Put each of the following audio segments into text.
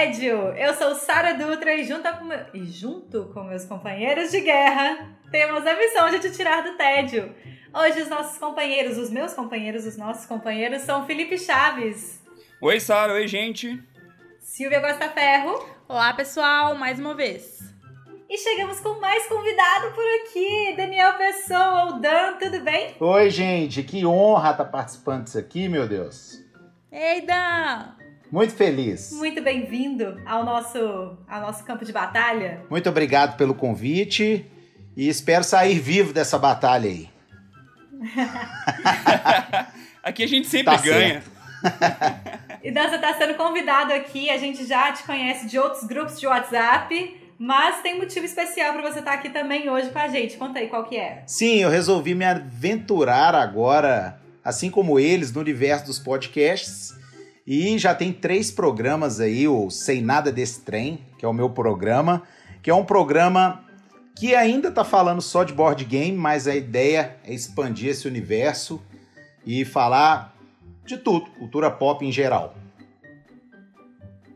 Tédio. Eu sou Sara Dutra e junto, com meu... e junto com meus companheiros de guerra temos a missão de te tirar do tédio. Hoje os nossos companheiros, os meus companheiros, os nossos companheiros são Felipe Chaves. Oi, Sara. Oi, gente. Silvia Costa Ferro. Olá, pessoal, mais uma vez. E chegamos com mais convidado por aqui, Daniel Pessoa, o Dan, tudo bem? Oi, gente, que honra estar participando disso aqui, meu Deus. Ei, Dan! Muito feliz. Muito bem-vindo ao nosso, ao nosso campo de batalha. Muito obrigado pelo convite e espero sair vivo dessa batalha aí. Aqui a gente sempre Tá ganha. E Dan, você está sendo convidado aqui, a gente já te conhece de outros grupos de WhatsApp, mas tem motivo especial para você estar aqui também hoje com a gente. Conta aí qual que é. Sim, eu resolvi me aventurar agora, assim como eles, no universo dos podcasts. E já tem três programas aí, o Sem Nada Desse Trem, que é o meu programa, que é um programa que ainda tá falando só de board game, mas a ideia é expandir esse universo e falar de tudo, cultura pop em geral.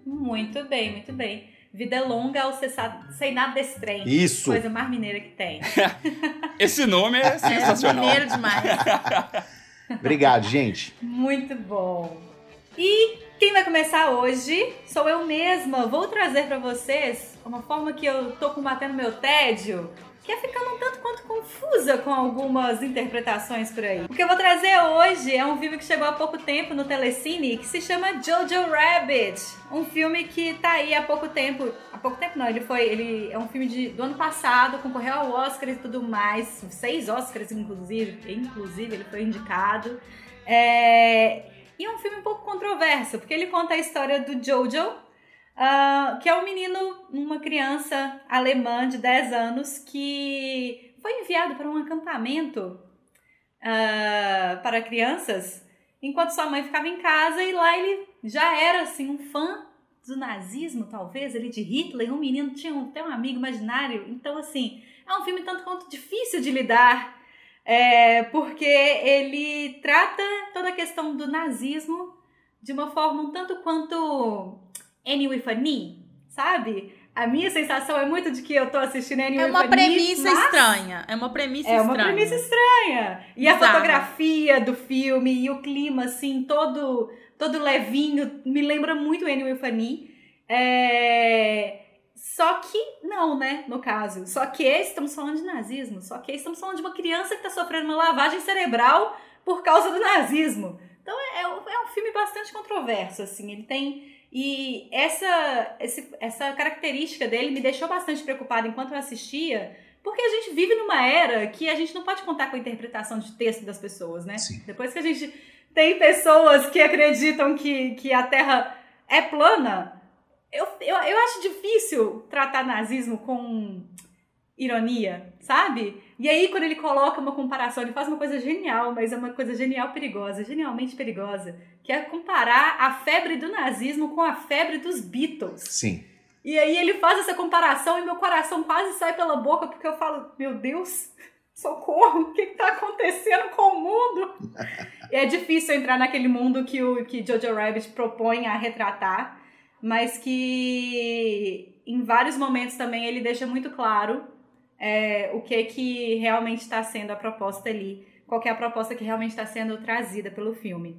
Muito bem, muito bem. Vida longa ao cessar, sem nada desse trem. Isso. Coisa mais mineira que tem. Esse nome é É sensacional. maneiro demais. Obrigado, gente. Muito bom. E quem vai começar hoje sou eu mesma. Vou trazer para vocês uma forma que eu tô combatendo meu tédio, que é ficando um tanto quanto confusa com algumas interpretações por aí. O que eu vou trazer hoje é um filme que chegou há pouco tempo no Telecine, que se chama Jojo Rabbit. Um filme que tá aí há pouco tempo. Há pouco tempo não, ele foi. Ele é um filme de, do ano passado, concorreu ao Oscar e tudo mais. Seis Oscars, inclusive. Inclusive, ele foi indicado. É, e é um filme um pouco controverso, porque ele conta a história do Jojo, ah, que é um menino, uma criança alemã de 10 anos que foi enviado para um acampamento ah, para crianças, enquanto sua mãe ficava em casa e lá ele já era assim um fã do nazismo, talvez, ali de Hitler, um menino tinha até um amigo imaginário, então assim, é um filme tanto quanto difícil de lidar, é, porque ele trata toda a questão do nazismo de uma forma um tanto quanto Annie with a Knee, sabe? A minha sensação é muito de que eu tô assistindo Annie É with uma a premissa mas estranha. É uma premissa É uma estranha. premissa estranha. E a Bizarra. fotografia do filme e o clima, assim, todo, todo levinho, me lembra muito Annie with a Knee. É... Só que não, né, no caso. Só que estamos falando de nazismo. Só que estamos falando de uma criança que está sofrendo uma lavagem cerebral por causa do nazismo. Então é, é um- é um filme bastante controverso, assim. Ele tem... E essa, esse- essa característica dele me deixou bastante preocupada enquanto eu assistia, porque a gente vive numa era que a gente não pode contar com a interpretação de texto das pessoas, né? Sim. Depois que a gente tem pessoas que acreditam que, que a Terra é plana, eu, eu, eu acho difícil tratar nazismo com ironia, sabe? E aí, quando ele coloca uma comparação, ele faz uma coisa genial, mas é uma coisa genial perigosa, genialmente perigosa, que é comparar a febre do nazismo com a febre dos Beatles. Sim. E aí ele faz essa comparação e meu coração quase sai pela boca porque eu falo, meu Deus, socorro, o que, que tá acontecendo com o mundo? E é difícil entrar naquele mundo que o que Jojo Rabbit propõe a retratar, mas que em vários momentos também ele deixa muito claro é, o que que realmente está sendo a proposta ali, qual é a proposta que realmente está sendo trazida pelo filme.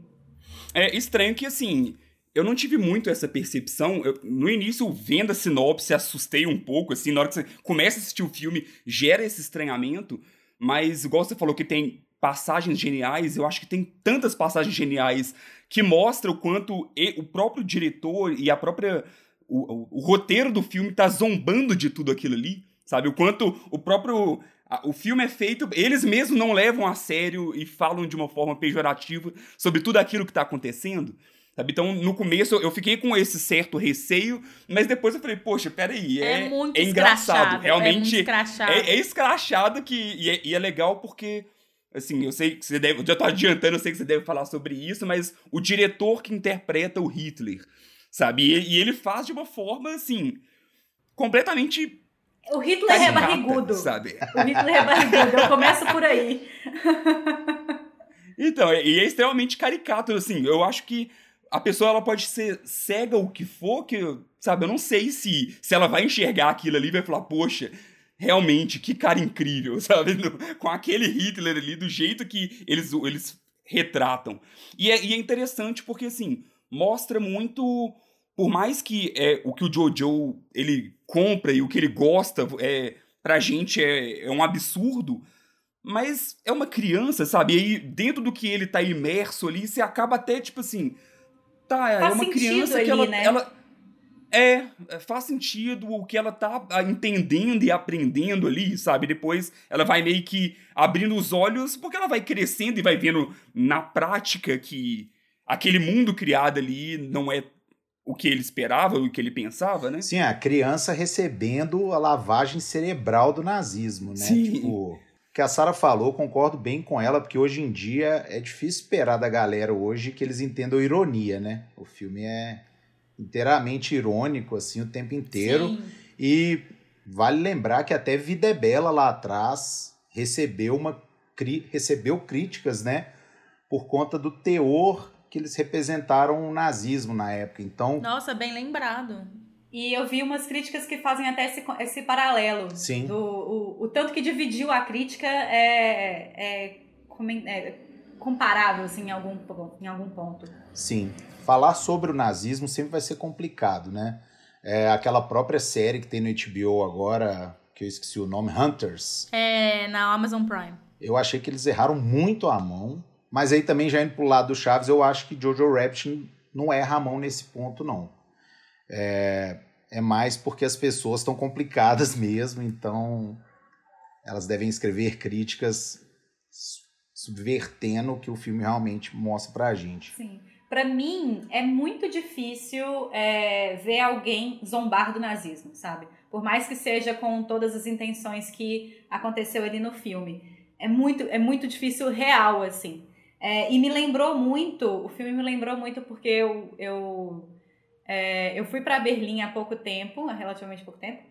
É estranho que, assim, eu não tive muito essa percepção. Eu, no início, vendo a sinopse, assustei um pouco, assim, na hora que você começa a assistir o filme, gera esse estranhamento. Mas, igual você falou que tem passagens geniais, eu acho que tem tantas passagens geniais que mostram o quanto o próprio diretor e a própria. O, o- o roteiro do filme tá zombando de tudo aquilo ali, sabe? O quanto o próprio. O filme é feito, eles mesmos não levam a sério e falam de uma forma pejorativa sobre tudo aquilo que tá acontecendo. Sabe? Então, no começo eu fiquei com esse certo receio, mas depois eu falei, poxa, peraí, é, É muito é engraçado. escrachado, é Realmente muito escrachado. é, é escrachado que, e, é, e é legal porque, assim, eu sei que você deve. Eu já tô adiantando, eu sei que você deve falar sobre isso, mas o diretor que interpreta o Hitler, sabe? E, e ele faz de uma forma, assim, completamente. O Hitler é barrigudo. Sabe? O Hitler é barrigudo. Eu começo por aí. Então, e é extremamente caricato, assim, eu acho que a pessoa ela pode ser cega o que for, que, sabe, eu não sei se, se ela vai enxergar aquilo ali e vai falar, poxa, realmente, que cara incrível, sabe? Com aquele Hitler ali, do jeito que eles, eles retratam. E é, e é interessante porque, assim, mostra muito, por mais que é, o que o Jojo, ele compra e o que ele gosta, é, pra gente é, é um absurdo, mas é uma criança, sabe? E aí, dentro do que ele tá imerso ali, você acaba até, tipo assim. Tá, é Faz uma sentido criança ali, que ela, né? ela. É, é, faz sentido o que ela tá ah, entendendo e aprendendo ali, sabe? Depois ela vai meio que abrindo os olhos, porque ela vai crescendo e vai vendo na prática que aquele mundo criado ali não é o que ele esperava, o que ele pensava, né? Sim, a criança recebendo a lavagem cerebral do nazismo, né? Sim. Tipo, o que a Sara falou, concordo bem com ela, porque hoje em dia é difícil esperar da galera hoje que eles entendam ironia, né? O filme é inteiramente irônico, assim, o tempo inteiro. Sim. E vale lembrar que até Vida é Bela lá atrás recebeu uma cri- recebeu críticas, né, por conta do teor que eles representaram o nazismo na época. Então, Nossa, bem lembrado. E eu vi umas críticas que fazem até esse, esse paralelo. Sim. Do, o, o tanto que dividiu a crítica é, é, é comparável, assim, em algum, em algum ponto. sim, falar sobre o nazismo sempre vai ser complicado, né? É aquela própria série que tem no HBO agora, que eu esqueci o nome, Hunters. É na Amazon Prime. Eu achei que eles erraram muito a mão, mas aí também já indo pro lado do Chaves, eu acho que Jojo Rabbit não erra a mão nesse ponto, não. É, é mais porque as pessoas estão complicadas mesmo, então elas devem escrever críticas su- subvertendo o que o filme realmente mostra pra gente. Sim. Pra mim, é muito difícil é, ver alguém zombar do nazismo, sabe? Por mais que seja com todas as intenções que aconteceu ali no filme. É muito, é muito difícil real, assim. É, e me lembrou muito, o filme me lembrou muito porque eu, eu, é, eu fui pra Berlim há pouco tempo, há relativamente pouco tempo,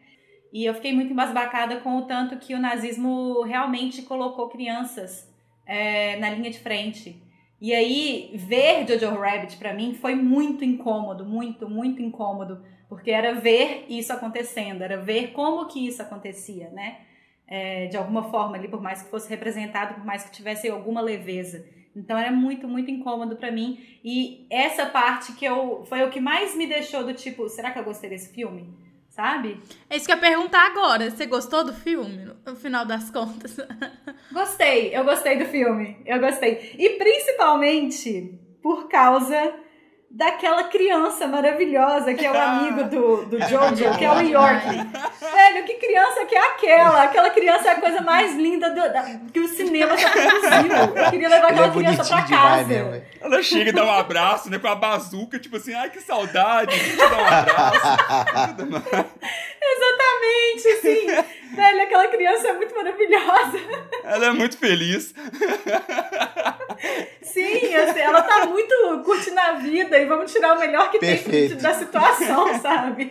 e eu fiquei muito embasbacada com o tanto que o nazismo realmente colocou crianças é, na linha de frente. E aí, ver Jojo Rabbit pra mim foi muito incômodo, muito, muito incômodo, porque era ver isso acontecendo, era ver como que isso acontecia, né? É, de alguma forma ali, por mais que fosse representado, por mais que tivesse alguma leveza. Então era muito, muito incômodo pra mim. E essa parte que eu foi o que mais me deixou do tipo, será que eu gostei desse filme? Sabe? É isso que eu ia perguntar agora. Você gostou do filme, no- no final das contas? Gostei, eu gostei do filme. Eu gostei. E principalmente por causa daquela criança maravilhosa que é o amigo do, do Jojo, que é o York. Velho, que criança que é aquela? Aquela criança é a coisa mais linda do- da- que o cinema já produziu. Eu queria levar Ele é aquela criança pra demais casa. mesmo. velho. Ela chega e dá um abraço, né? Com a bazuca, tipo assim, ai que saudade, deixa eu dar um abraço. Exatamente, sim. Velho, aquela criança é muito maravilhosa. Ela é muito feliz. Sim, assim, ela tá muito curtindo a vida e vamos tirar o melhor que Perfeito. tem da situação, sabe?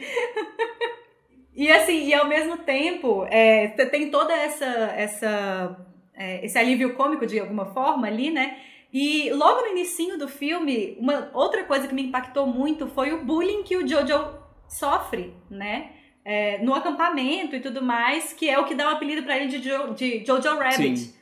E assim, e ao mesmo tempo, é, te- tem toda essa, essa é, esse alívio cômico de alguma forma ali, né? E logo no início do filme, uma outra coisa que me impactou muito foi o bullying que o Jojo sofre, né? É, no acampamento e tudo mais, que é o que dá o apelido pra ele de, Jo- de Jojo Rabbit. Sim.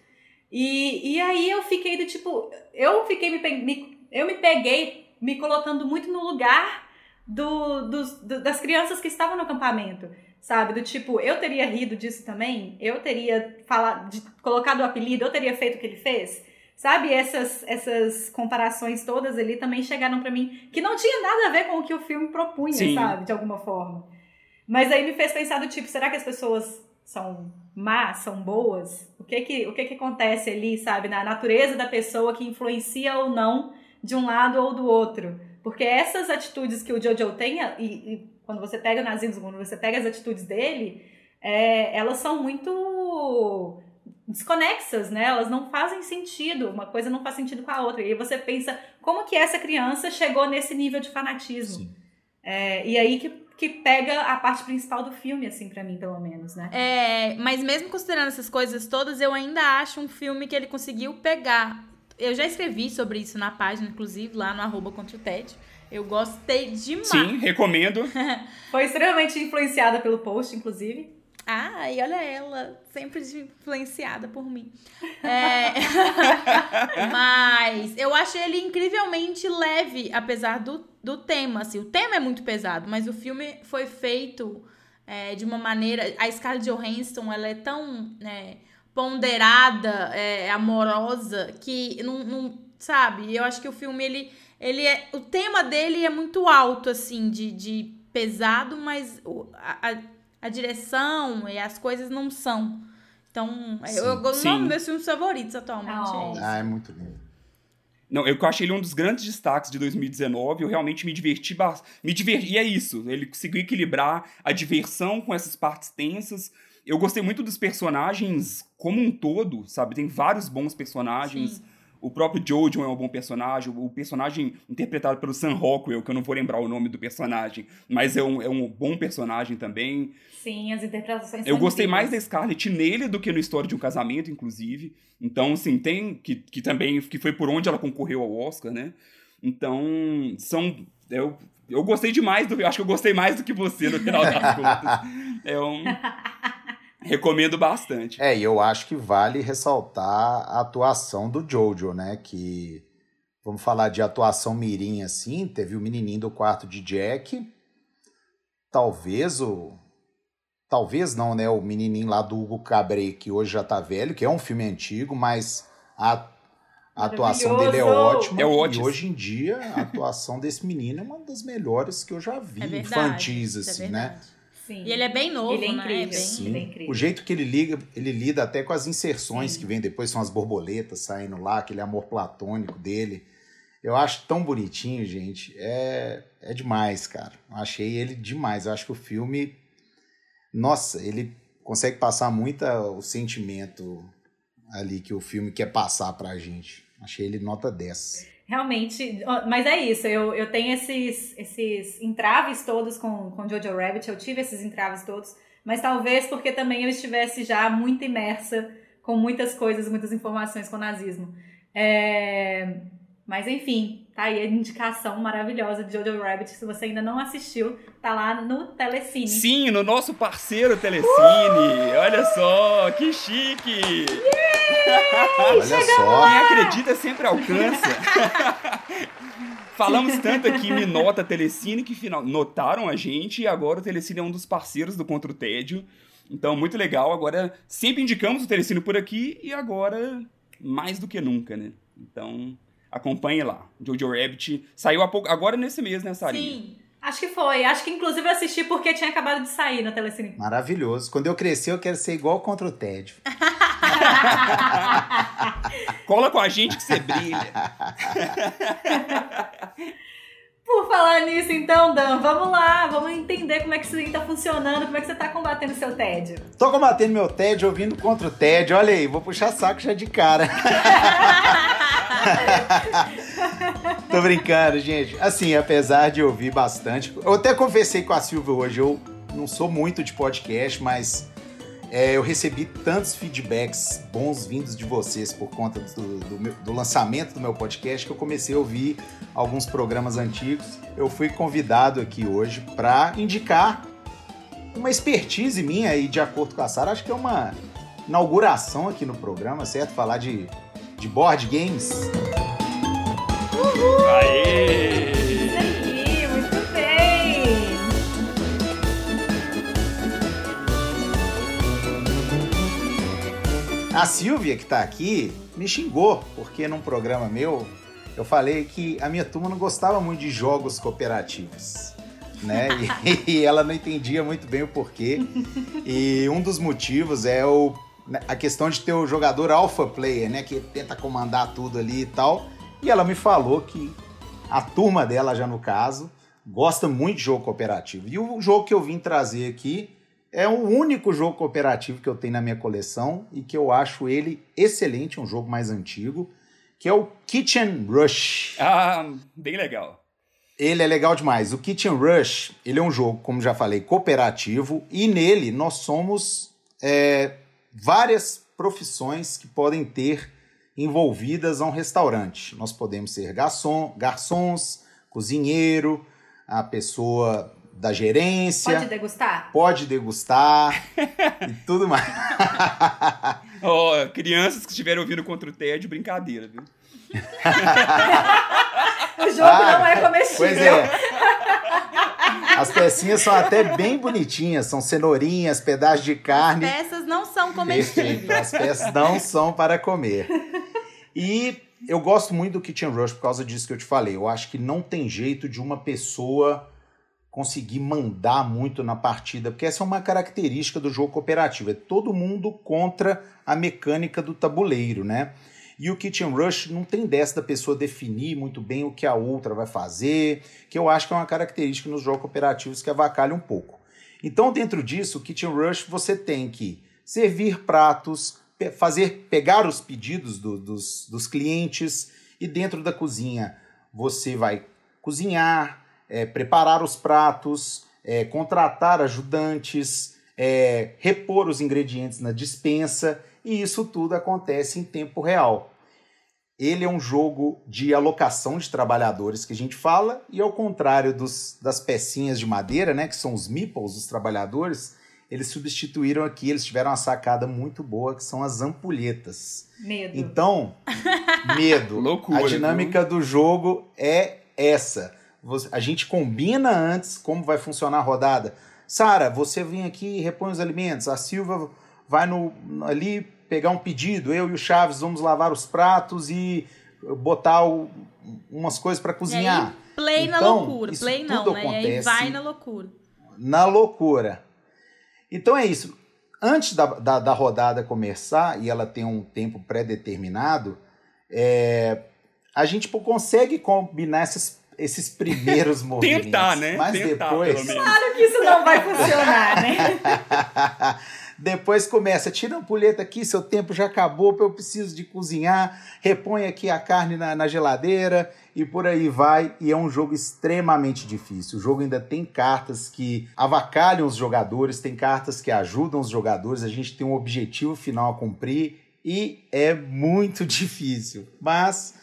E, e aí eu fiquei do tipo, eu fiquei me, me- eu me peguei me colocando muito no lugar do, dos- do- das crianças que estavam no acampamento, sabe? Do tipo, eu teria rido disso também, eu teria falado, de- colocado o apelido, eu teria feito o que ele fez. Sabe, essas, essas comparações todas ali também chegaram pra mim, que não tinha nada a ver com o que o filme propunha, Sim. sabe? De alguma forma. Mas aí me fez pensar do tipo, será que as pessoas são más, são boas? O que que, o que que acontece ali, sabe? Na natureza da pessoa que influencia ou não de um lado ou do outro, Porque essas atitudes que o Jojo tem, e, e quando você pega o nazismo, quando você pega as atitudes dele, é, elas são muito desconexas, né? Elas não fazem sentido, uma coisa não faz sentido com a outra. E aí você pensa, como que essa criança chegou nesse nível de fanatismo? É, e aí que, que pega a parte principal do filme, assim, para mim, pelo menos, né? É, mas mesmo considerando essas coisas todas, eu ainda acho um filme que ele conseguiu pegar. Eu já escrevi sobre isso na página, inclusive, lá no arroba contra o TED. Eu gostei demais. Sim, recomendo. Foi extremamente influenciada pelo post, inclusive. E olha ela, sempre influenciada por mim. É... mas eu achei ele incrivelmente leve, apesar do, do tema. Assim, o tema é muito pesado, mas o filme foi feito é, de uma maneira. A Scarlett Johansson ela é tão é, ponderada, amorosa, que não, não. Sabe? Eu acho que o filme ele, ele é. O tema dele é muito alto, assim, de, de pesado, mas a direção e as coisas não são. Então, sim, eu, eu sim. um dos meus filmes favoritos atualmente. Oh. É ah, é muito lindo. Não, eu achei ele um dos grandes destaques de 2019. Eu realmente me diverti Me diverti. E é isso. Ele conseguiu equilibrar a diversão com essas partes tensas. Eu gostei muito dos personagens como um todo, sabe? Tem vários bons personagens. Sim. O próprio Jojo é um bom personagem. O personagem interpretado pelo Sam Rockwell, que eu não vou lembrar o nome do personagem, mas é um, é um bom personagem também. Sim, as interpretações Eu gostei mais da Scarlett nele do que no História de um Casamento, inclusive. Então, assim, tem. Que, que também que foi por onde ela concorreu ao Oscar, né? Então, são. Eu, eu gostei demais do. Acho que eu gostei mais do que você no final das contas. É um. Recomendo bastante. É, e eu acho que vale ressaltar a atuação do Jojo, né? Que, vamos falar de atuação mirim assim, teve o menininho do quarto de Jack, talvez o... Talvez não, né? O menininho lá do Hugo Cabré, que hoje já tá velho, que é um filme antigo, mas a, a atuação dele é ótima. É ótimo. E hoje em dia, a atuação desse menino é uma das melhores que eu já vi, é verdade, infantis, é assim, é né? Sim. E ele é bem novo, ele é né? incrível. É bem... Sim. Ele é incrível. O jeito que ele liga, ele lida até com as inserções Sim. que vem depois, são as borboletas saindo lá, aquele amor platônico dele. Eu acho tão bonitinho, gente. É, é demais, cara. Eu achei ele demais. Eu acho que o filme. Nossa, ele consegue passar muito o sentimento ali que o filme quer passar pra gente. Achei ele nota 10. Realmente, mas é isso, eu, eu tenho esses, esses entraves todos com, com Jojo Rabbit, eu tive esses entraves todos, mas talvez porque também eu estivesse já muito imersa com muitas coisas, muitas informações com o nazismo. É... Mas enfim, tá aí a indicação maravilhosa de Jojo Rabbit. Se você ainda não assistiu, tá lá no Telecine. Sim, no nosso parceiro Telecine. Uh! Olha só, que chique! Olha só. Quem acredita sempre alcança. Falamos tanto aqui em Nota Telecine que final, notaram a gente e agora o Telecine é um dos parceiros do Contra o Tédio. Então, muito legal. Agora, sempre indicamos o Telecine por aqui e agora mais do que nunca, né? Então, acompanhe lá. Jojo Rabbit saiu há pouco, agora nesse mês, né, Sarinha? Sim. Acho que foi. Acho que inclusive eu assisti porque tinha acabado de sair na Telecine. Maravilhoso. Quando eu crescer, eu quero ser igual contra o tédio. Cola com a gente que você brilha. Por falar nisso, então, Dan, vamos lá, vamos entender como é que isso aí tá funcionando, como é que você tá combatendo o seu tédio. Tô combatendo meu tédio ouvindo contra o tédio, olha aí, vou puxar saco já de cara. Tô brincando, gente. Assim, apesar de ouvir bastante, eu até conversei com a Silvia hoje, eu não sou muito de podcast, mas é, eu recebi tantos feedbacks bons vindos de vocês por conta do, do, meu, do, lançamento do meu podcast que eu comecei a ouvir alguns programas antigos. Eu fui convidado aqui hoje para indicar uma expertise minha e de acordo com a Sara, acho que é uma inauguração aqui no programa, certo? Falar de, de board games. Uhul! Aê! A Silvia, que tá aqui, me xingou, porque num programa meu eu falei que a minha turma não gostava muito de jogos cooperativos. Né? E, e ela não entendia muito bem o porquê. E um dos motivos é o, a questão de ter o jogador alpha player, né? Que tenta comandar tudo ali e tal. E ela me falou que a turma dela já no caso, gosta muito de jogo cooperativo. E o jogo que eu vim trazer aqui é o único jogo cooperativo que eu tenho na minha coleção e que eu acho ele excelente, um jogo mais antigo, que é o Kitchen Rush. Ah, bem legal. Ele é legal demais. O Kitchen Rush, ele é um jogo, como já falei, cooperativo e nele nós somos é, várias profissões que podem ter envolvidas a um restaurante. Nós podemos ser garçom, garçons, cozinheiro, a pessoa da gerência. Pode degustar? Pode degustar e tudo mais. oh, crianças que estiverem ouvindo contra o TED, brincadeira, viu? o jogo ah, não é comestível. Pois é. As pecinhas são até bem bonitinhas, são cenourinhas, pedaços de carne. As peças não são comestíveis. Perfeito, as peças não são para comer. E eu gosto muito do Kitchen Rush por causa disso que eu te falei. Eu acho que não tem jeito de uma pessoa conseguir mandar muito na partida, porque essa é uma característica do jogo cooperativo, é todo mundo contra a mecânica do tabuleiro, né? E o Kitchen Rush não tem dessa da pessoa definir muito bem o que a outra vai fazer, que eu acho que é uma característica nos jogos cooperativos que avacalha um pouco. Então, dentro disso, o Kitchen Rush você tem que servir pratos, fazer pegar os pedidos do, dos, dos clientes e dentro da cozinha você vai cozinhar, é, preparar os pratos, é, contratar ajudantes, é, repor os ingredientes na dispensa e isso tudo acontece em tempo real. Ele é um jogo de alocação de trabalhadores que a gente fala, e ao contrário dos, das pecinhas de madeira, né, que são os meeples dos trabalhadores, eles substituíram aqui, eles tiveram uma sacada muito boa, que são as ampulhetas. Medo. Então, medo. Loucura. A dinâmica do jogo é essa. A gente combina antes como vai funcionar a rodada. Sara, você vem aqui e repõe os alimentos. A Silva vai no, ali pegar um pedido. Eu e o Chaves vamos lavar os pratos e botar o, umas coisas para cozinhar. Aí, play então, na loucura. Play não, né? E aí vai na loucura. Na loucura. Então é isso. Antes da, da, da rodada começar, e ela tem um tempo pré-determinado, é, a gente consegue combinar esses, esses primeiros movimentos. Tentar, né? Mas Tentar, depois. Claro que isso não vai funcionar, né? Depois começa, tira a ampulheta aqui, seu tempo já acabou, eu preciso de cozinhar, repõe aqui a carne na, na geladeira e por aí vai. E é um jogo extremamente difícil. O jogo ainda tem cartas que avacalham os jogadores, tem cartas que ajudam os jogadores, a gente tem um objetivo final a cumprir e é muito difícil. Mas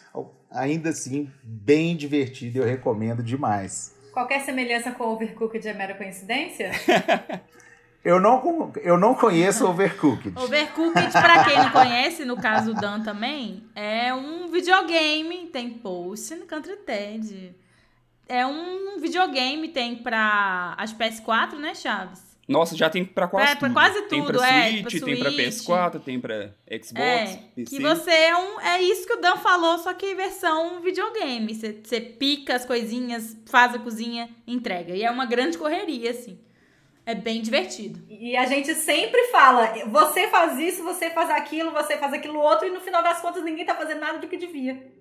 ainda assim, bem divertido, eu recomendo demais. Qualquer semelhança com o Overcooked é mera coincidência? Eu não, eu não conheço Overcooked. Overcooked, pra quem não conhece, no caso do Dan também, é um videogame, tem post no Country TED. É um videogame, tem pra as PS4, né, Chaves? Nossa, já tem pra quase é, tudo. Pra quase tudo, tem pra é. Switch, pra tem pra Switch. PS4, tem pra Xbox, É, PC. que você é um. É isso que o Dan falou, só que versão videogame. Você pica as coisinhas, faz a cozinha, entrega. E é uma grande correria, assim. É bem divertido. E a gente sempre fala, você faz isso, você faz aquilo, você faz aquilo outro, e no final das contas ninguém tá fazendo nada do que devia.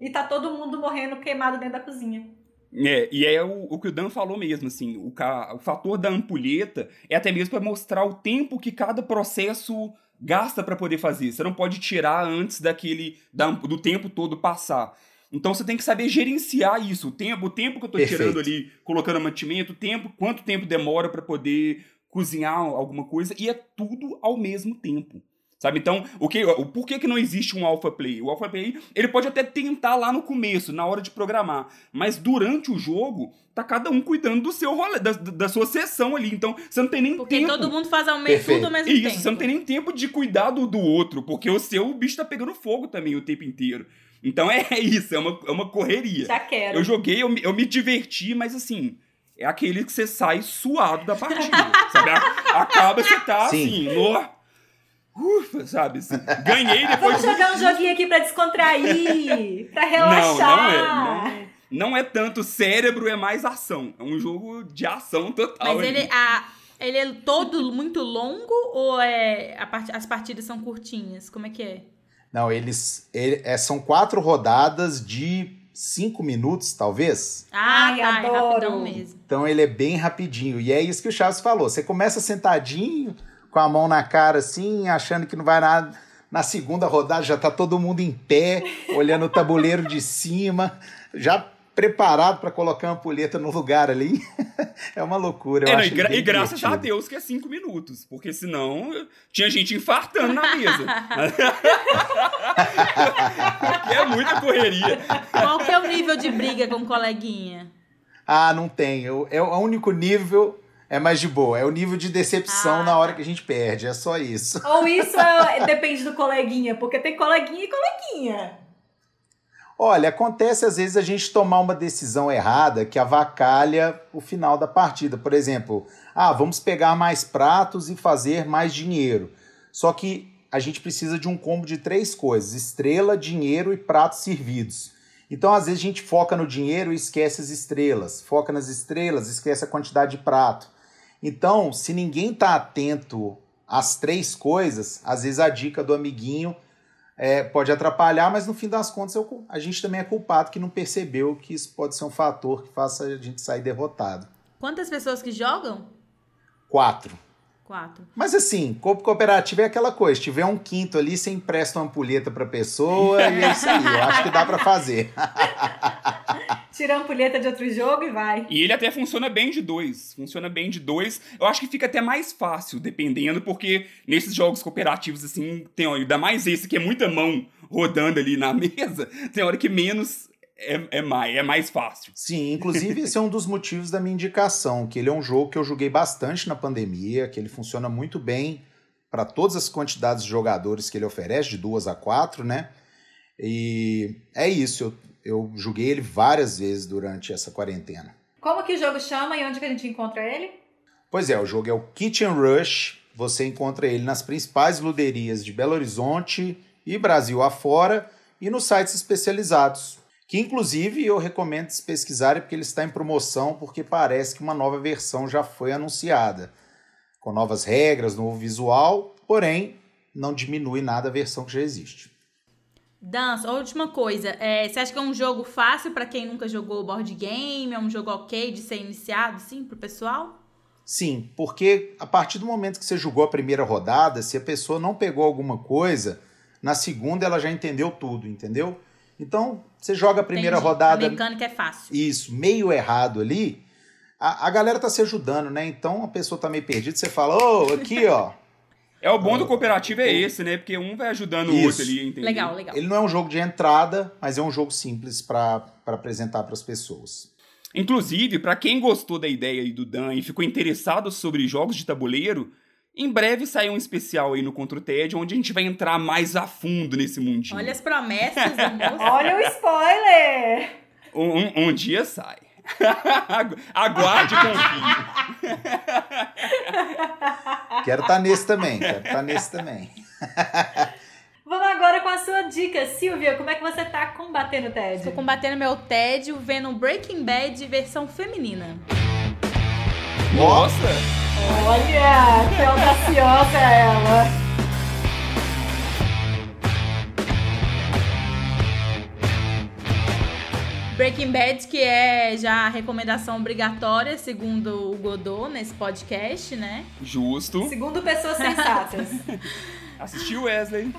E tá todo mundo morrendo queimado dentro da cozinha. É, e é o, o que o Dan falou mesmo, assim, o, o fator da ampulheta é até mesmo para mostrar o tempo que cada processo gasta para poder fazer. Você não pode tirar antes daquele da, do tempo todo passar. Então você tem que saber gerenciar isso, o tempo, o tempo que eu tô Perfeito. tirando ali, colocando mantimento, o tempo, quanto tempo demora para poder cozinhar alguma coisa e é tudo ao mesmo tempo. Sabe? Então, o que, o porquê que não existe um alpha play? O alpha play, ele pode até tentar lá no começo, na hora de programar, mas durante o jogo, tá cada um cuidando do seu rolê, da, da sua sessão ali. Então, você não tem nem Porque tempo. todo mundo faz ao mesmo, Perfeito. tudo ao mesmo Isso, tempo. você não tem nem tempo de cuidar do, do outro, porque o seu bicho tá pegando fogo também o tempo inteiro. Então é isso, é uma, é uma correria. Já quero. Eu joguei, eu, me- eu me diverti, mas assim, é aquele que você sai suado da partida. sabe? Acaba você tá Sim. assim, no. Ufa, sabe? assim, ganhei depois. Vamos jogar um joguinho aqui pra descontrair, pra Não, relaxar. não é. Não, não é tanto cérebro, é mais ação. É um jogo de ação total. Mas ali. ele, a, ele é todo muito longo ou é a part, as partidas são curtinhas? Como é que é? Não, eles. ele- é, são quatro rodadas de cinco minutos, talvez. Ah, Ai, tá, é adoro. rapidão mesmo. Então ele é bem rapidinho. E é isso que o Chaves falou. Você começa sentadinho, com a mão na cara assim, achando que não vai nada. Na segunda rodada já tá todo mundo em pé, olhando o tabuleiro de cima, já preparado para colocar a ampulheta no lugar ali. é uma loucura. Eu É, não, acho e, gra- e graças a. Deus que é cinco minutos, porque senão tinha gente infartando na mesa. porque é muita correria. Qual que é o nível de briga com o coleguinha? Ah, não tem. Eu- É o único nível. É mais de boa. É o nível de decepção Ah, na hora tá. que a gente perde. É só isso. Ou isso é- depende do coleguinha, porque tem coleguinha e coleguinha. Olha, acontece às vezes a gente tomar uma decisão errada que avacalha o final da partida. Por exemplo, ah, vamos pegar mais pratos e fazer mais dinheiro. Só que a gente precisa de um combo de três coisas: estrela, dinheiro e pratos servidos. Então, às vezes, a gente foca no dinheiro e esquece as estrelas. Foca nas estrelas, esquece a quantidade de prato. Então, se ninguém está atento às três coisas, às vezes a dica do amiguinho é, pode atrapalhar, mas no fim das contas eu- a gente também é culpado que não percebeu que isso pode ser um fator que faça a gente sair derrotado. Quantas pessoas que jogam? Quatro. Quatro. Mas assim, co- cooperativa é aquela coisa, se tiver um quinto ali, você empresta uma ampulheta pra pessoa e é isso aí, eu acho que dá pra fazer. Tira a ampulheta de outro jogo e vai. E ele até funciona bem de dois. Funciona bem de dois. Eu acho que fica até mais fácil, dependendo, porque nesses jogos cooperativos, assim, tem hora, ainda mais esse que é muita mão rodando ali na mesa, tem hora que menos é, é, mais, é mais fácil. Sim, inclusive esse é um dos motivos da minha indicação, que ele é um jogo que eu joguei bastante na pandemia, que ele funciona muito bem para todas as quantidades de jogadores que ele oferece, de duas a quatro, né? E é isso, eu, eu joguei ele várias vezes durante essa quarentena. Como que o jogo chama e onde que a gente encontra ele? Pois é, o jogo é o Kitchen Rush. Você encontra ele nas principais luderias de Belo Horizonte e Brasil afora e nos sites especializados. Que inclusive eu recomendo se pesquisarem porque ele está em promoção, porque parece que uma nova versão já foi anunciada. Com novas regras, novo visual, porém não diminui nada a versão que já existe. Dança, última coisa. É, você acha que é um jogo fácil pra quem nunca jogou board game? É um jogo ok de ser iniciado, sim, pro pessoal? Sim, porque a partir do momento que você jogou a primeira rodada, se a pessoa não pegou alguma coisa, na segunda ela já entendeu tudo, entendeu? Então, você joga a primeira Entendi. rodada, A mecânica é fácil. isso, meio errado ali, a, a galera tá se ajudando, né? Então a pessoa tá meio perdida, você fala, ô, aqui, ó. É o bom do cooperativo é esse, né? Porque um vai ajudando o Isso. outro ali, entendeu? Legal, legal. Ele não é um jogo de entrada, mas é um jogo simples para apresentar para as pessoas. Inclusive, pra quem gostou da ideia aí do Dan e ficou interessado sobre jogos de tabuleiro, em breve sai um especial aí no Contra o TED, onde a gente vai entrar mais a fundo nesse mundinho. Olha as promessas do moço. Olha o spoiler! Um, um- um dia sai. Agu- Aguarde e confie. Quero estar nesse também, quero estar nesse também. Vamos agora com a sua dica. Silvia, como é que você tá combatendo o Tô tédio? combatendo meu tédio vendo Breaking Bad versão feminina. Nossa! Olha, que audaciosa é ela. Breaking Bad, que é já a recomendação obrigatória, segundo o Godot, nesse podcast, né? Justo. Segundo pessoas sensatas. Assistiu Wesley.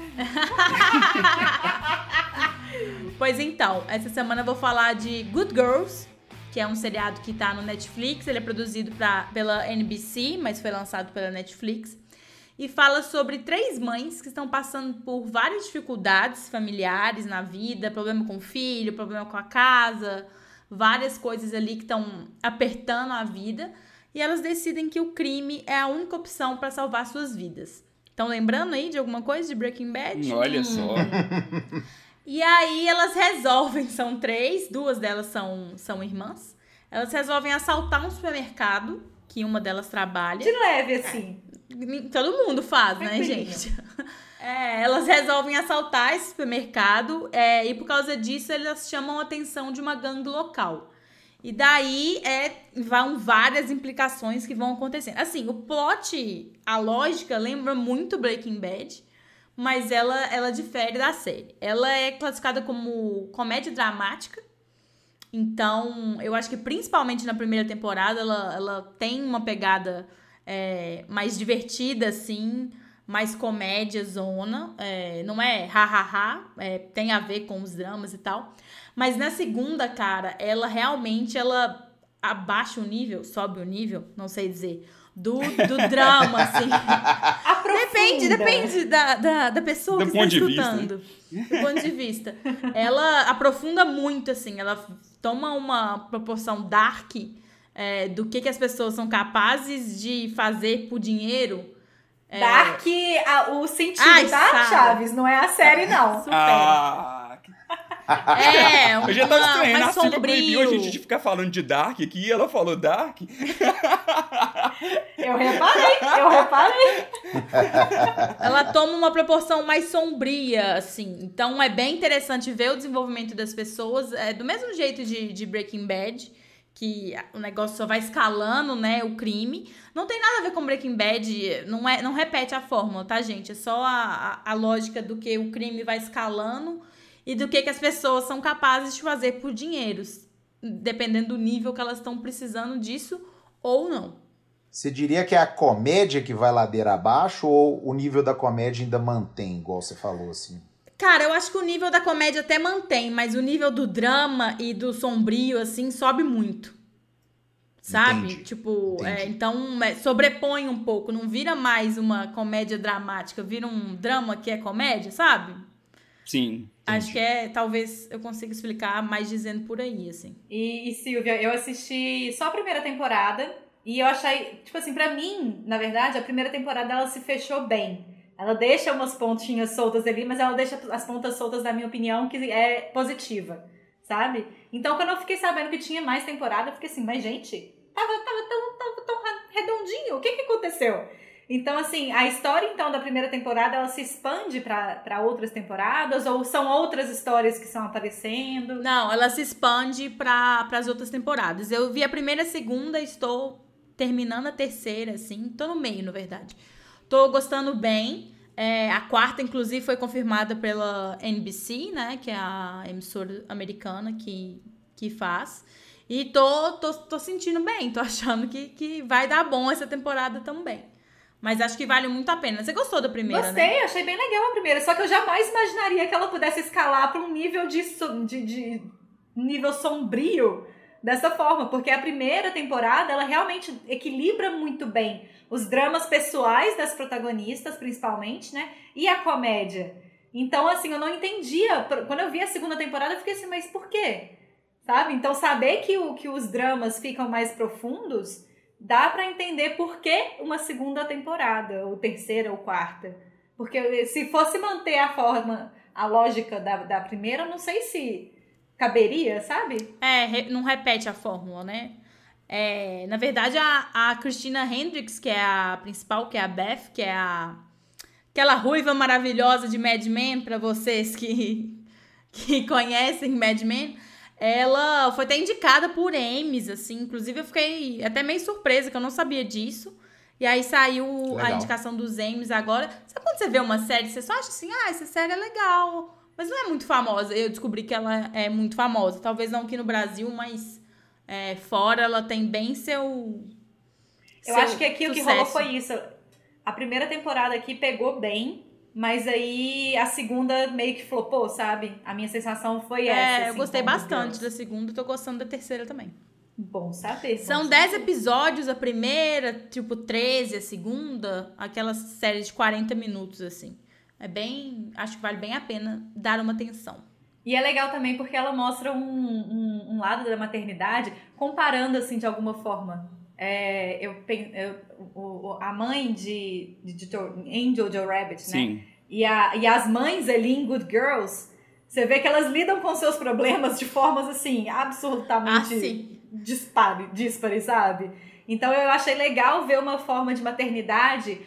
Pois então, essa semana eu vou falar de Good Girls, que é um seriado que tá no Netflix. Ele é produzido pra, pela NBC, mas foi lançado pela Netflix. E fala sobre três mães que estão passando por várias dificuldades familiares na vida, problema com o filho, problema com a casa, várias coisas ali que estão apertando a vida. E elas decidem que o crime é a única opção para salvar suas vidas. Estão lembrando aí de alguma coisa de Breaking Bad? Olha Hum. só. E aí elas resolvem, são três, duas delas são, são irmãs. Elas resolvem assaltar um supermercado, que uma delas trabalha. De leve, assim. Todo mundo faz, né, gente? É, elas resolvem assaltar esse supermercado é, e por causa disso elas chamam a atenção de uma gangue local. E daí é, vão várias implicações que vão acontecendo. Assim, o plot, a lógica lembra muito Breaking Bad, mas ela, ela difere da série. Ela é classificada como comédia dramática Então, eu acho que principalmente na primeira temporada ela, ela tem uma pegada é, mais divertida, assim, mais comédia zona. É, não é ha-ha-ha, é, tem a ver com os dramas e tal. Mas na segunda, cara, ela realmente ela abaixa o nível, sobe o nível, não sei dizer, do, do drama, assim. depende, depende da, da, da pessoa Do que está de vista. escutando. Do ponto de vista. Ela aprofunda muito, assim, ela toma uma proporção dark é, do que, que as pessoas são capazes de fazer por dinheiro. É, Dark, a- o sentido, Ai, tá, sabe. Chaves? Não é a série, não. super. Ah, é, eu já tava uma- estranhando. A Silvia proibiu a gente de ficar falando de Dark aqui e ela falou Dark. Eu reparei, eu reparei. ela toma uma proporção mais sombria, assim. Então é bem interessante ver o desenvolvimento das pessoas. É do mesmo jeito de, de Breaking Bad, que o negócio só vai escalando, né? O crime. Não tem nada a ver com Breaking Bad, não, é, não repete a fórmula, tá, gente? É só a, a, a lógica do que o crime vai escalando e do que, que as pessoas são capazes de fazer por dinheiros. Dependendo do nível que elas estão precisando disso ou não. Você diria que é a comédia que vai ladeira abaixo ou o nível da comédia ainda mantém, igual você falou assim? Cara, eu acho que o nível da comédia até mantém, mas o nível do drama e do sombrio, assim, sobe muito. Sabe? Entendi, Tipo, é, entendi. então é, sobrepõe um pouco, não vira mais uma comédia dramática, vira um drama que é comédia, sabe? Sim. Acho que é, talvez eu consiga explicar mais dizendo por aí, assim. E, e Silvia, eu assisti só a primeira temporada e eu achei, tipo assim, pra mim, na verdade, a primeira temporada ela se fechou bem. Ela deixa umas pontinhas soltas ali, mas ela deixa as pontas soltas, na minha opinião, que é positiva, sabe? Então, quando eu fiquei sabendo que tinha mais temporada, eu fiquei assim, mas gente, tava, tava tão, tava tão redondinho, o que que aconteceu? Então, assim, a história, então, da primeira temporada, ela se expande pra outras temporadas? Ou são outras histórias que estão aparecendo? Não, ela se expande para as outras temporadas. Eu vi a primeira e a segunda, estou terminando a terceira, assim. Tô no meio, na verdade. Tô gostando bem. É, a quarta, inclusive, foi confirmada pela NBC, né? Que é a emissora americana que, que faz. E tô, tô, tô sentindo bem. Tô achando que, que vai dar bom essa temporada também. Mas acho que vale muito a pena. Você gostou da primeira, Gostei, né? achei bem legal a primeira. Só que eu jamais imaginaria que ela pudesse escalar para um nível de, de, de nível sombrio dessa forma, porque a primeira temporada ela realmente equilibra muito bem os dramas pessoais das protagonistas, principalmente, né? E a comédia. Então, assim, eu não entendia. Quando eu vi a segunda temporada, eu fiquei assim, mas por quê? Sabe? Então, saber que, o, que os dramas ficam mais profundos dá pra entender por que uma segunda temporada, ou terceira ou quarta. Porque se fosse manter a forma, a lógica da, da primeira, eu não sei se caberia, sabe? É, re- não repete a fórmula, né? É, na verdade, a, a Christina Hendricks, que é a principal, que é a Beth, que é a aquela ruiva maravilhosa de Mad Men, pra vocês que, que conhecem Mad Men, ela foi até indicada por Emmys, assim. Inclusive, eu fiquei até meio surpresa, que eu não sabia disso. E aí saiu a Legal. indicação dos Emmys agora. Sabe quando você vê uma série, você só acha assim, ah, essa série é legal. Mas não é muito famosa. Eu descobri que ela é muito famosa. Talvez não aqui no Brasil, mas é, fora ela tem bem seu. Eu seu acho que aqui o que sucesso. rolou foi isso. A primeira temporada aqui pegou bem, mas aí a segunda meio que flopou, sabe? A minha sensação foi essa. É, eu assim, gostei com The bastante da segunda, tô gostando da terceira também. Bom saber. São bom 10 saber. episódios a primeira, tipo 13 a segunda, aquela série de 40 minutos, assim. É bem. Acho que vale bem a pena dar uma atenção. E é legal também porque ela mostra um, um, um lado da maternidade, comparando assim de alguma forma. É, eu, pen- eu- o- a mãe de, de, de Jo- em Jojo Rabbit, né? Sim. E, a, e as mães ali em Good Girls, você vê que elas lidam com seus problemas de formas assim, absolutamente Assim. dispare, díspares, sabe? Então eu achei legal ver uma forma de maternidade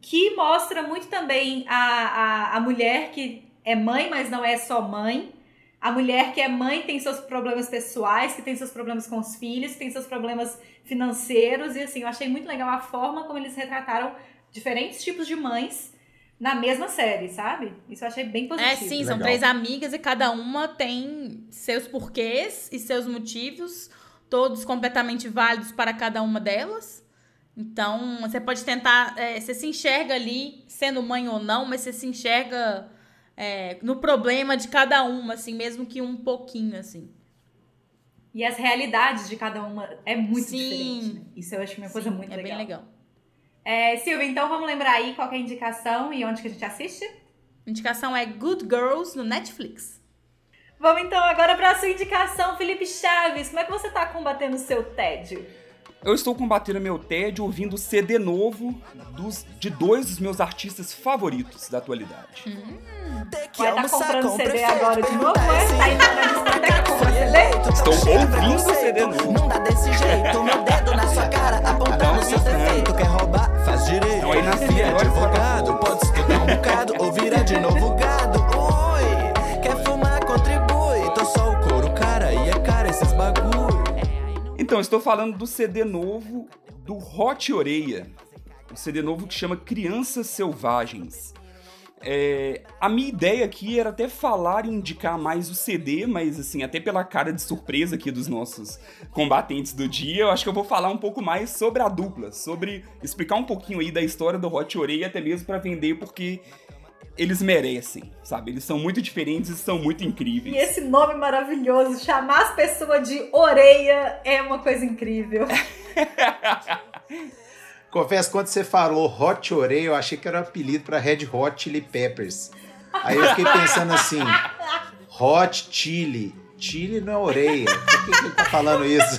que mostra muito também a, a, a mulher que é mãe, mas não é só mãe. A mulher que é mãe tem seus problemas pessoais, que tem seus problemas com os filhos, que tem seus problemas financeiros. E assim, eu achei muito legal a forma como eles retrataram diferentes tipos de mães, na mesma série, sabe? Isso eu achei bem positivo. É, sim, são Legal. três amigas e cada uma tem seus porquês e seus motivos, todos completamente válidos para cada uma delas. Então, você pode tentar. é, você se enxerga ali, sendo mãe ou não, mas você se enxerga é, no problema de cada uma, assim, mesmo que um pouquinho, assim. E as realidades de cada uma é muito Sim. diferente. né? Isso eu acho uma coisa Sim, muito é legal. bem legal. É, Silvia, então vamos lembrar aí qual é a indicação e onde que a gente assiste? A indicação é Good Girls no Netflix. Vamos então agora para a sua indicação, Felipe Chaves. Como é que você tá combatendo o seu tédio? Eu estou combatendo meu tédio ouvindo o CD novo dos, de dois dos meus artistas favoritos da atualidade. Vai estar comprando CD agora de novo, é? Tá? Estou ouvindo o CD novo. Não dá desse jeito, meu dedo na sua cara, apontando seus defeitos. Quer roubar? Faz direito. Então aí nasci é advogado, pode estudar um bocado, ou de novo Então, estou falando do CD novo do Hot Oreia. Um CD novo que chama Crianças Selvagens. É, a minha ideia aqui era até falar e indicar mais o CD, mas assim, até pela cara de surpresa aqui dos nossos combatentes do dia, eu acho que eu vou falar um pouco mais sobre a dupla, sobre explicar um pouquinho aí da história do Hot Oreia, até mesmo pra vender, porque eles merecem, sabe? Eles são muito diferentes e são muito incríveis. E esse nome maravilhoso, chamar as pessoas de orelha é uma coisa incrível. Confesso, quando você falou Hot Orei, eu achei que era um apelido pra Red Hot Chili Peppers. Aí eu fiquei pensando assim, Hot Chili. Chili não é orelha. Por que, que ele tá falando isso?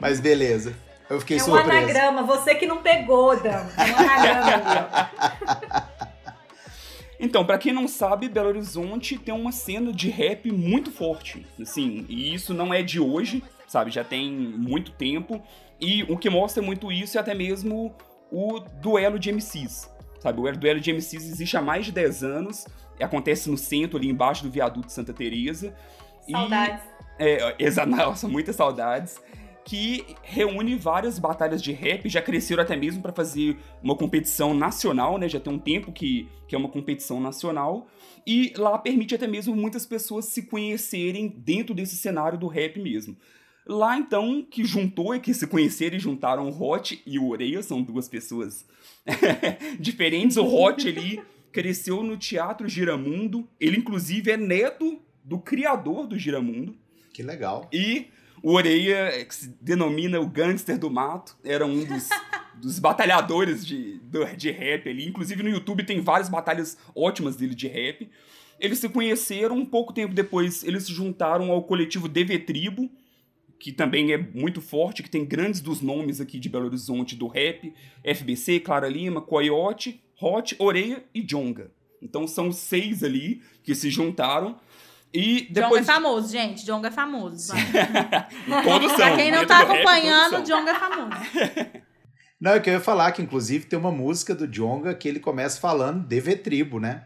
Mas beleza. Eu fiquei é um surpreso. anagrama, você que não pegou, Dan. É um anagrama. Então, pra quem não sabe, Belo Horizonte tem uma cena de rap muito forte, assim, e isso não é de hoje, sabe? Já tem muito tempo. E o que mostra muito isso é até mesmo o duelo de MCs, sabe? O duelo de MCs existe há mais de 10 anos, acontece no centro, ali embaixo do viaduto de Santa Teresa. E- Saudades. é, exa nossa, muitas saudades. Que reúne várias batalhas de rap, já cresceram até mesmo para fazer uma competição nacional, né? Já tem um tempo que, que é uma competição nacional. E lá permite até mesmo muitas pessoas se conhecerem dentro desse cenário do rap mesmo. Lá então, que juntou e que se conheceram e juntaram o Hot e o Oreia, são duas pessoas diferentes. O Hot ali cresceu no Teatro Giramundo, ele inclusive é neto do criador do Giramundo. Que legal. E o Oreia, que se denomina o gangster do mato, era um dos, dos batalhadores de, do- de rap ali. Inclusive no YouTube tem várias batalhas ótimas dele de rap. Eles se conheceram, um pouco tempo depois eles se juntaram ao coletivo DV Tribo, que também é muito forte, que tem grandes dos nomes aqui de Belo Horizonte do rap, FBC, Clara Lima, Coyote, Hot, Oreia e Jonga. Então são seis ali que se juntaram. E é depois. famoso, gente. Jonga é famoso. são. pra quem não tá acompanhando. Jonga é famoso. Não, é que eu ia falar que, inclusive, tem uma música do Jonga que ele começa falando DV Tribo, né?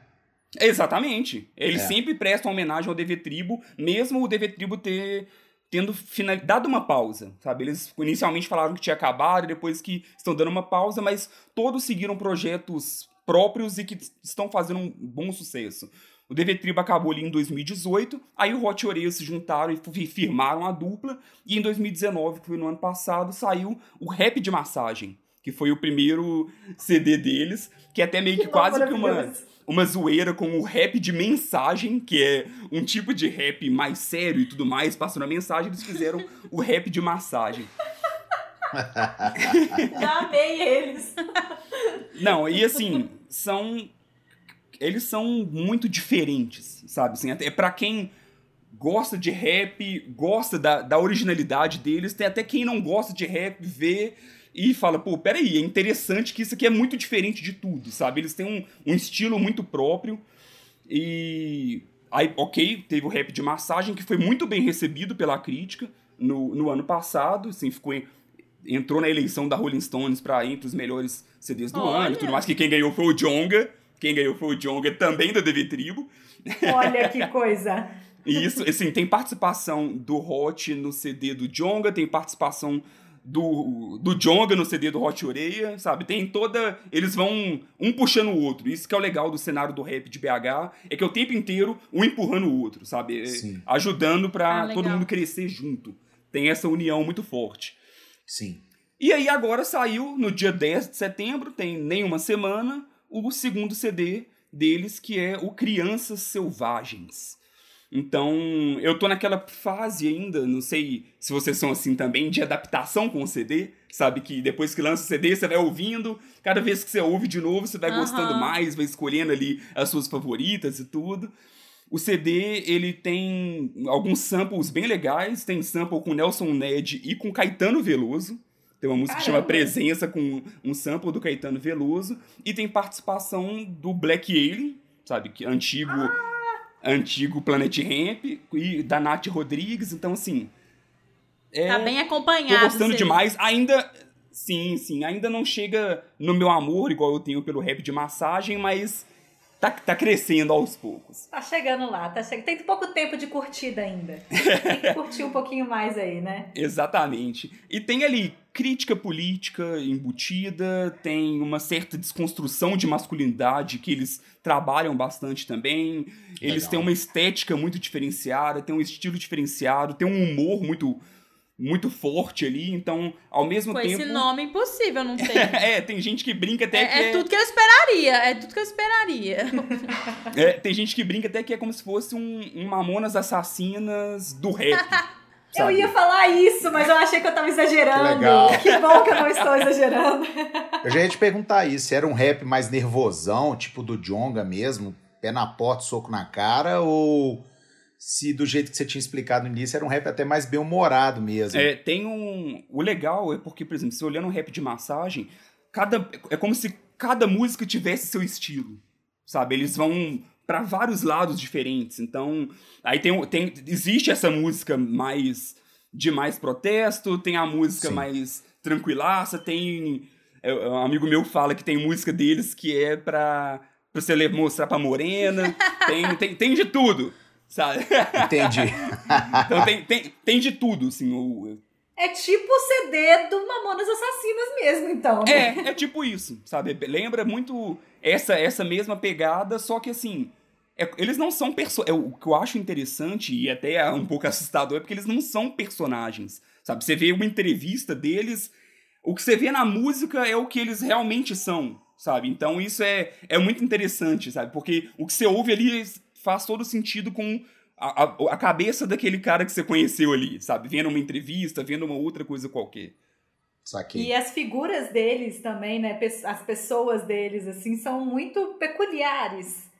Exatamente. Eles É. sempre prestam homenagem ao DV Tribo, mesmo o DV Tribo ter tendo final, dado uma pausa, sabe? Eles inicialmente falaram que tinha acabado, depois que estão dando uma pausa, mas todos seguiram projetos próprios e que estão fazendo um bom sucesso. O DV Tribo acabou ali em 2018, aí o Hot e Oreia se juntaram e fi- firmaram a dupla, e em 2019, que foi no ano passado, saiu o Rap de Massagem, que foi o primeiro CD deles, que é até meio que, quase que uma uma zoeira com o rap de mensagem, que é um tipo de rap mais sério e tudo mais, passando a mensagem, eles fizeram o rap de massagem. Já amei eles. Não, e assim, são. Eles são muito diferentes, sabe? Assim, até pra quem gosta de rap, gosta da, da originalidade deles, tem até quem não gosta de rap, vê e fala, pô, peraí, é interessante que isso aqui é muito diferente de tudo, sabe? Eles têm um, um estilo muito próprio e. Aí, ok, teve o rap de massagem, que foi muito bem recebido pela crítica no, no ano passado, assim, ficou em- entrou na eleição da Rolling Stones para entre os melhores CDs do Olha. ano e tudo mais, que quem ganhou foi o Jonga, quem ganhou foi o Jonga também da DV Tribo. Olha que coisa. E isso, assim, tem participação do Hot no CD do Jonga, tem participação do, do Jonga no CD do Hot Oreia, sabe? Tem toda. Eles vão um puxando o outro. Isso que é o legal do cenário do rap de BH, é que é o tempo inteiro um empurrando o outro, sabe? É, Sim. Ajudando pra Ah, todo mundo crescer junto. Tem essa união muito forte. Sim. E aí agora saiu, no dia 10 de setembro, tem nem uma semana, o segundo CD deles, que é o Crianças Selvagens. Então, eu tô naquela fase ainda, não sei se vocês são assim também, de adaptação com o CD, sabe? Que depois que lança o CD, você vai ouvindo, cada vez que você ouve de novo, você vai Aham. gostando mais, vai escolhendo ali as suas favoritas e tudo. O CD, ele tem alguns samples bem legais, tem sample com Nelson Ned e com Caetano Veloso. Tem uma música que chama Caramba. Presença com um sample do Caetano Veloso. E tem participação do Black Alien, sabe? Que antigo, antigo Planet Ramp. E da Nath Rodrigues. Então, assim. É, Tá bem tô acompanhado. gostando você. demais. Ainda. Sim, sim. Ainda não chega no meu amor, igual eu tenho pelo rap de massagem, mas tá, tá crescendo aos poucos. Tá chegando lá, tá chegando. Tem pouco tempo de curtida ainda. Tem que curtir um pouquinho mais aí, né? Exatamente. E tem ali crítica política embutida, tem uma certa desconstrução de masculinidade que eles trabalham bastante também. Eles Legal. têm uma estética muito diferenciada, tem um estilo diferenciado, tem um humor muito muito forte ali, então ao mesmo Com tempo esse nome impossível, não tem. é, tem gente que brinca até que É, é tudo que eu esperaria. É tudo que eu esperaria. é, tem gente que brinca até que é como se fosse um, um Mamonas Assassinas do rap. Eu sabe? ia falar isso, mas eu achei que eu tava exagerando. Que legal. Que bom que eu não estou exagerando. Eu já ia te perguntar isso, se era um rap mais nervosão, tipo do Jonga mesmo, pé na porta, soco na cara, ou se do jeito que você tinha explicado no início era um rap até mais bem-humorado mesmo. É, tem um. O legal é porque, por exemplo, se olhando um rap de massagem, cada, é como se cada música tivesse seu estilo. Sabe? Eles vão para vários lados diferentes. Então, aí tem, tem. Existe essa música mais. de mais protesto, tem a música Sim. mais tranquilaça, tem. é, Um amigo meu fala que tem música deles que é pra, pra você mostrar pra morena. tem, tem, tem de tudo. Sabe? Entendi. Então tem, tem, tem de tudo, assim. O, É tipo o CD do Mamonas Assassinas mesmo, então. é, é tipo isso, sabe? Lembra muito essa essa mesma pegada, só que assim. É- eles não são perso é, O que eu acho interessante e até é um pouco assustador é porque eles não são personagens. Sabe? Você vê uma entrevista deles, o que você vê na música é o que eles realmente são, sabe? Então isso é, é muito interessante, sabe? Porque o que você ouve ali faz todo sentido com a, a, a cabeça daquele cara que você conheceu ali, sabe? Vendo uma entrevista, vendo uma outra coisa qualquer. Saquei. E as figuras deles também, né? As pessoas deles, assim, são muito peculiares.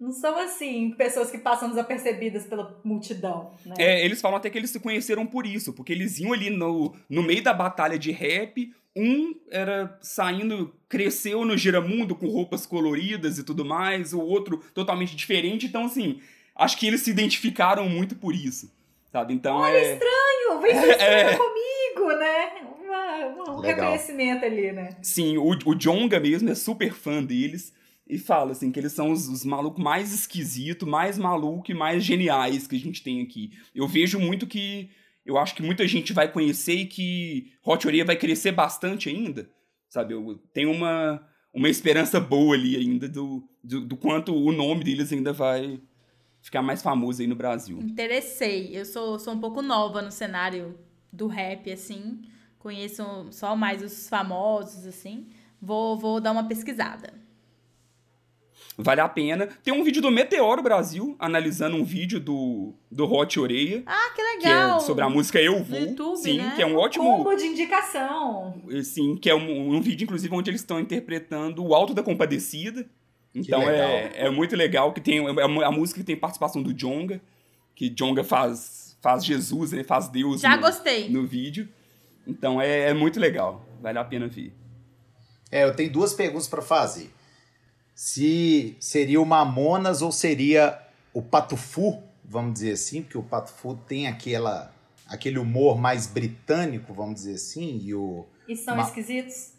Não são, assim, pessoas que passam desapercebidas pela multidão, né? É, eles falam até que eles se conheceram por isso, porque eles iam ali no, no meio da batalha de rap, um era saindo, cresceu no Giramundo com roupas coloridas e tudo mais, o outro totalmente diferente, então assim, acho que eles se identificaram muito por isso, sabe? Então é... Estranho, vem se É. comigo, né? Uma- um Legal. reconhecimento ali, né? Sim, o, o Jonga mesmo é super fã deles e fala assim que eles são os, os malucos mais esquisitos, mais malucos e mais geniais que a gente tem aqui. Eu vejo muito que eu acho que muita gente vai conhecer e que Hot Oreia vai crescer bastante ainda, sabe? Eu tenho uma, uma esperança boa ali ainda do, do, do quanto o nome deles ainda vai ficar mais famoso aí no Brasil. Interessei. Eu sou, sou um pouco nova no cenário do rap, assim. Conheço só mais os famosos, assim. Vou, vou dar uma pesquisada. Vale a pena. Tem um vídeo do Meteoro Brasil analisando um vídeo do, do Hot Oreia. Ah, que que legal! é sobre a música Eu Vou. YouTube, sim, né? que é um ótimo. Combo de indicação. Sim, que é um, um vídeo, inclusive, onde eles estão interpretando o Alto da Compadecida. Então é, é muito legal que tem é a, música que tem participação do Jonga, que Jonga faz, faz Jesus, ele faz Deus Já no, gostei. no vídeo. Então é, é muito legal, vale a pena ver. É, eu tenho duas perguntas pra fazer. Se seria o Mamonas ou seria o Patufu, vamos dizer assim, porque o Patufu tem aquela, aquele humor mais britânico, vamos dizer assim, e o... E são Ma- esquisitos?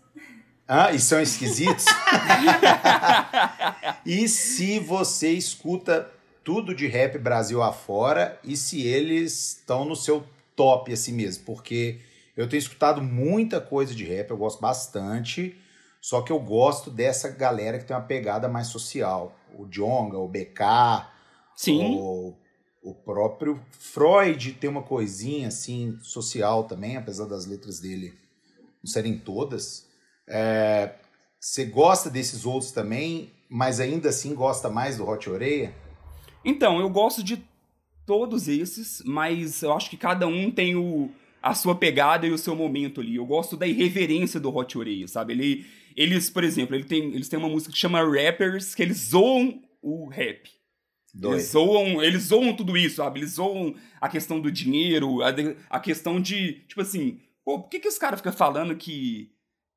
Ah, e são esquisitos? e se você escuta tudo de rap Brasil afora e se eles estão no seu top assim mesmo? Porque Eu tenho escutado muita coisa de rap, eu gosto bastante. Só que eu gosto dessa galera que tem uma pegada mais social. O Jonga, o BK, Sim. o, o próprio Freud tem uma coisinha assim social também, apesar das letras dele não serem todas. É, Você gosta desses outros também, mas ainda assim gosta mais do Hot Oreia? Então, eu gosto de todos esses, mas eu acho que cada um tem o, a sua pegada e o seu momento ali. Eu gosto da irreverência do Hot Oreia, sabe? Ele, eles, por exemplo, ele tem, eles têm uma música que chama Rappers, que eles zoam o rap. Eles Doido. zoam, eles zoam tudo isso, sabe? Eles zoam a questão do dinheiro, a, de- a questão de, tipo assim, pô, por que, que os caras ficam falando que,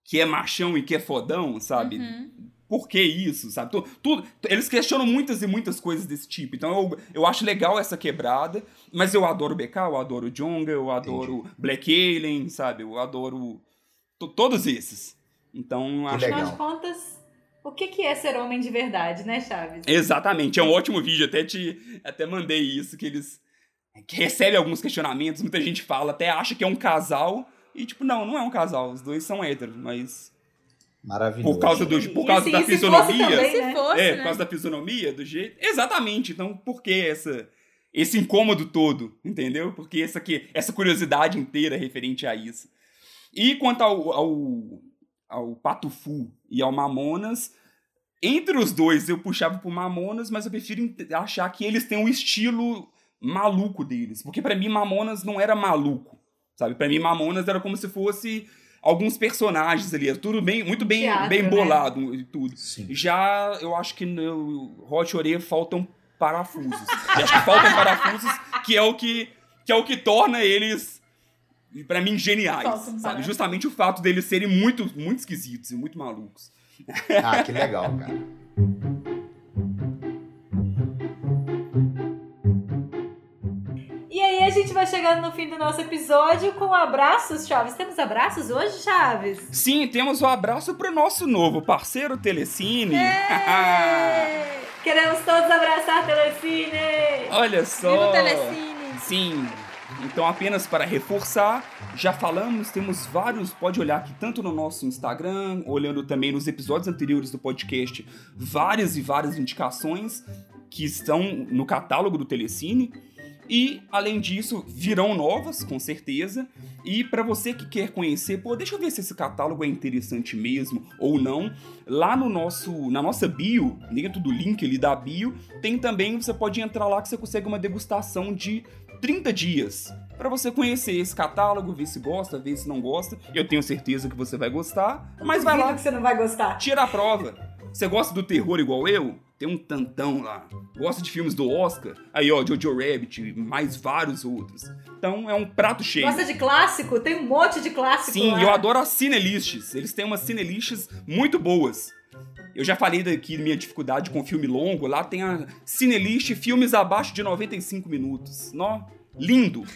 que é machão e que é fodão, sabe? Uhum. Por que isso, sabe? Tu- tudo, eles questionam muitas e muitas coisas desse tipo. Então eu, eu acho legal essa quebrada, mas eu adoro o BK, eu adoro o Jonga, eu adoro Black Alien, sabe? Eu adoro to- todos esses. Então acho legal. Afinal de contas, o que que é ser homem de verdade, né, Chaves? Exatamente, é um ótimo vídeo, até te até mandei isso, que eles que recebem alguns questionamentos, muita gente fala, até acha que é um casal, e tipo, não, não é um casal, os dois são héteros, mas Maravilhoso. por causa, do, por causa E da se- e se fosse fisionomia, também, Se né? fosse, é, né? por causa da fisionomia, do jeito, exatamente, então por que essa esse incômodo todo, entendeu? Porque essa aqui, essa curiosidade inteira referente a isso. E quanto ao, ao, ao Patufu e ao Mamonas, entre os dois eu puxava pro Mamonas, mas eu prefiro achar que eles têm um estilo maluco deles. Porque pra mim Mamonas não era maluco, sabe? Pra mim Mamonas era como se fosse alguns personagens ali, é tudo bem, muito bem, Teatro, bem né? bolado e tudo. Sim. Já eu acho que no Hot Oreia faltam parafusos. Eu acho que faltam parafusos, que é o que, que é o que torna eles pra mim geniais, sabe? Justamente o fato deles serem muito muito esquisitos e muito malucos. Ah, que legal, cara. E aí a gente vai chegando no fim do nosso episódio com abraços, Chaves. Temos abraços hoje, Chaves? Sim, temos um abraço pro nosso novo parceiro Telecine. Queremos todos abraçar Telecine! Olha só. Viva o Telecine! Sim. Então, apenas para reforçar, já falamos, temos vários, pode olhar aqui tanto no nosso Instagram, olhando também nos episódios anteriores do podcast, várias e várias indicações que estão no catálogo do Telecine. E, além disso, virão novas, com certeza. E para você que quer conhecer, pô, deixa eu ver se esse catálogo é interessante mesmo ou não. Lá no nosso, na nossa bio, dentro do link ali da bio, tem também, você pode entrar lá que você consegue uma degustação de 30 dias. Pra você conhecer esse catálogo, ver se gosta, ver se não gosta. Eu tenho certeza que você vai gostar, mas vai lá, que você não vai gostar. tira a prova. Você gosta do terror igual eu? Tem um tantão lá. Gosta de filmes do Oscar? Aí, ó, Jojo Rabbit, mais vários outros. Então é um prato cheio. Gosta de clássico? Tem um monte de clássico Sim, lá. eu adoro as cinelists. Eles têm umas cinelists muito boas. Eu já falei daqui minha dificuldade com filme longo. Lá tem a cinelist filmes abaixo de 95 minutos. Nó, lindo.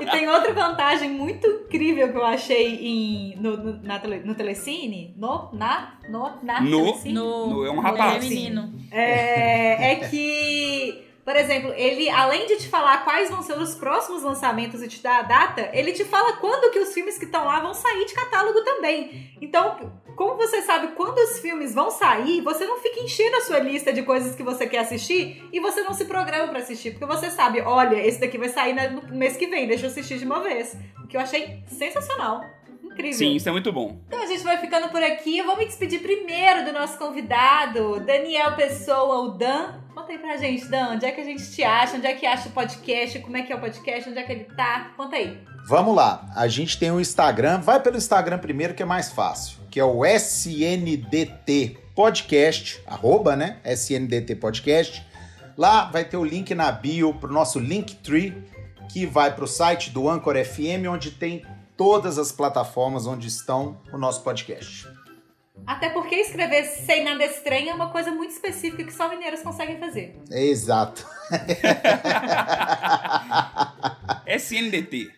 E tem outra vantagem muito incrível que eu achei em, no, no, na tele- no Telecine. No, na, no, na No- Telecine. No, No- é um rapaz. menino. É, é que, por exemplo, ele, além de te falar quais vão ser os próximos lançamentos e te dar a data, ele te fala quando que os filmes que estão lá vão sair de catálogo também. Então, como você sabe quando os filmes vão sair, você não fica enchendo a sua lista de coisas que você quer assistir e você não se programa pra assistir, porque você sabe, olha, esse daqui vai sair no mês que vem, deixa eu assistir de uma vez. O que eu achei sensacional. Incrível. Sim, isso é muito bom. Então a gente vai ficando por aqui. Eu vou me despedir primeiro do nosso convidado, Daniel Pessoa, o Dan. Conta aí pra gente, Dan, onde é que a gente te acha? Onde é que acha o podcast? Como é que é o podcast? Onde é que ele tá? Conta aí. Vamos lá. A gente tem o Instagram. Vai pelo Instagram primeiro, que é mais fácil. Que é o SNDT Podcast. Arroba, né? SNDT Podcast. Lá vai ter o link na bio pro nosso Linktree, que vai pro site do Anchor FM, onde tem todas as plataformas onde estão o nosso podcast. Até porque escrever sem nada estranho é uma coisa muito específica que só mineiros conseguem fazer. Exato. SNDT.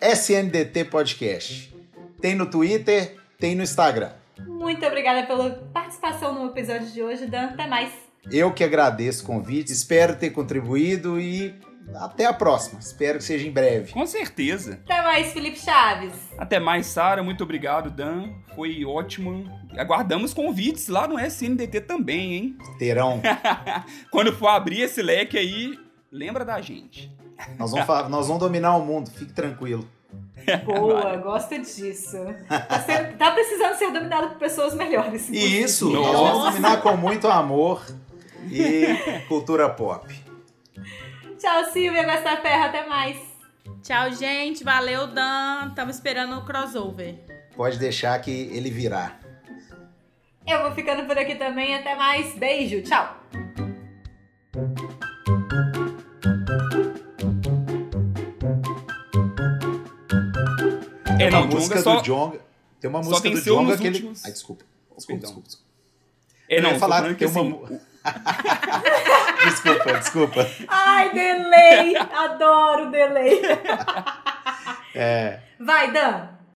SNDT Podcast. Tem no Twitter, tem no Instagram. Muito obrigada pela participação no episódio de hoje, Dan. Até mais. Eu que agradeço o convite, espero ter contribuído e até a próxima. Espero que seja em breve. Com certeza. Até mais, Felipe Chaves. Até mais, Sara. Muito obrigado, Dan. Foi ótimo. Aguardamos convites lá no SNDT também, hein? Terão. Quando for abrir esse leque aí, lembra da gente. Nós vamos, fa- nós vamos dominar o mundo, fique tranquilo. Boa, gosto disso. Tá, tá precisando ser dominado por pessoas melhores. E isso, Nossa. nós vamos dominar com muito amor e cultura pop. Tchau, Silvia Guastaferro. Até mais. Tchau, gente. Valeu, Dan. Estamos esperando o crossover. Pode deixar que ele virá. Eu vou ficando por aqui também. Até mais. Beijo. Tchau. É, Tem uma não, música Jonga só... do Jonga. Tem uma música do Jonga que ele. últimos- Ai, desculpa. Desculpa, desculpa, desculpa. É, Eu não, ia tô falar que tem assim, uma- Desculpa, desculpa. Ai, delay. Adoro delay. É. Vai, Dan.